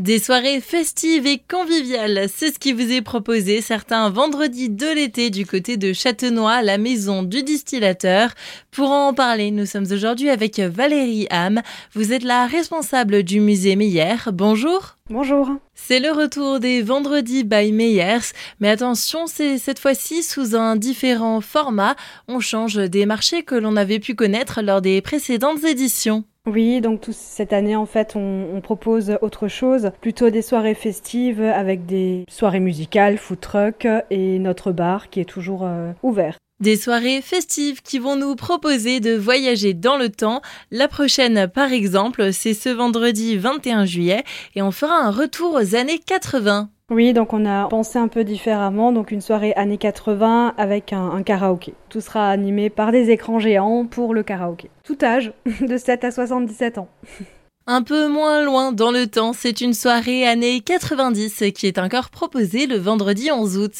Des soirées festives et conviviales, c'est ce qui vous est proposé certains vendredis de l'été du côté de Châtenois, la maison du distillateur. Pour en parler, nous sommes aujourd'hui avec Valérie Ham. Vous êtes la responsable du musée Meyer. Bonjour. Bonjour. C'est le retour des vendredis by Meyers, mais attention, c'est cette fois-ci sous un différent format. On change des marchés que l'on avait pu connaître lors des précédentes éditions. Oui, donc cette année en fait on, propose autre chose, plutôt des soirées festives avec des soirées musicales, food truck et notre bar qui est toujours euh, ouvert. Des soirées festives qui vont nous proposer de voyager dans le temps. La prochaine, par exemple, c'est ce vendredi 21 juillet et on fera un retour aux années 80. Oui, donc on a pensé un peu différemment, donc une soirée années 80 avec un, karaoké. Tout sera animé par des écrans géants pour le karaoké. Tout âge, de 7 à 77 ans. Un peu moins loin dans le temps, c'est une soirée années 90 qui est encore proposée le vendredi 11 août.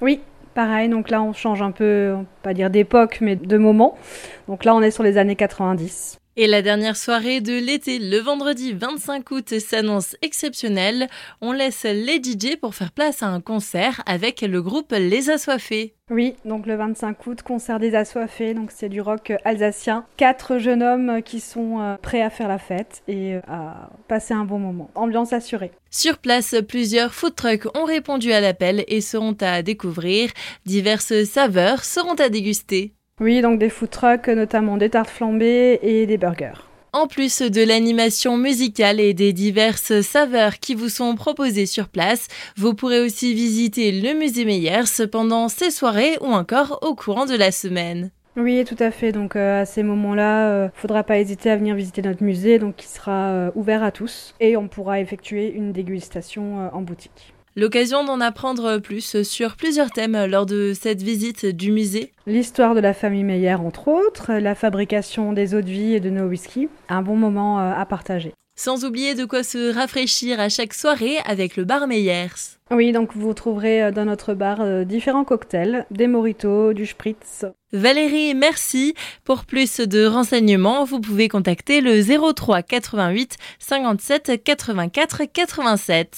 Oui, pareil, donc là on change un peu, pas dire d'époque, mais de moment. Donc là on est sur les années 90. Et la dernière soirée de l'été, le vendredi 25 août, s'annonce exceptionnelle. On laisse les DJ pour faire place à un concert avec le groupe Les Assoiffés. Oui, donc le 25 août, concert des Assoiffés, donc c'est du rock alsacien. Quatre jeunes hommes qui sont euh, prêts à faire la fête et euh, à passer un bon moment. Ambiance assurée. Sur place, plusieurs food trucks ont répondu à l'appel et seront à découvrir. Diverses saveurs seront à déguster. Oui, donc des food trucks, notamment des tartes flambées et des burgers. En plus de l'animation musicale et des diverses saveurs qui vous sont proposées sur place, vous pourrez aussi visiter le musée Meyers pendant ces soirées ou encore au courant de la semaine. Oui, tout à fait. Donc euh, à ces moments-là, il euh, ne faudra pas hésiter à venir visiter notre musée, donc qui sera euh, ouvert à tous, et on pourra effectuer une dégustation en boutique. L'occasion d'en apprendre plus sur plusieurs thèmes lors de cette visite du musée. L'histoire de la famille Meyer, entre autres, la fabrication des eaux de vie et de nos whiskies. Un bon moment euh, à partager. Sans oublier de quoi se rafraîchir à chaque soirée avec le bar Meyers. Oui, donc vous trouverez euh, dans notre bar euh, différents cocktails, des moritos, du spritz. Valérie, merci. Pour plus de renseignements, vous pouvez contacter le 03 88 57 84 87.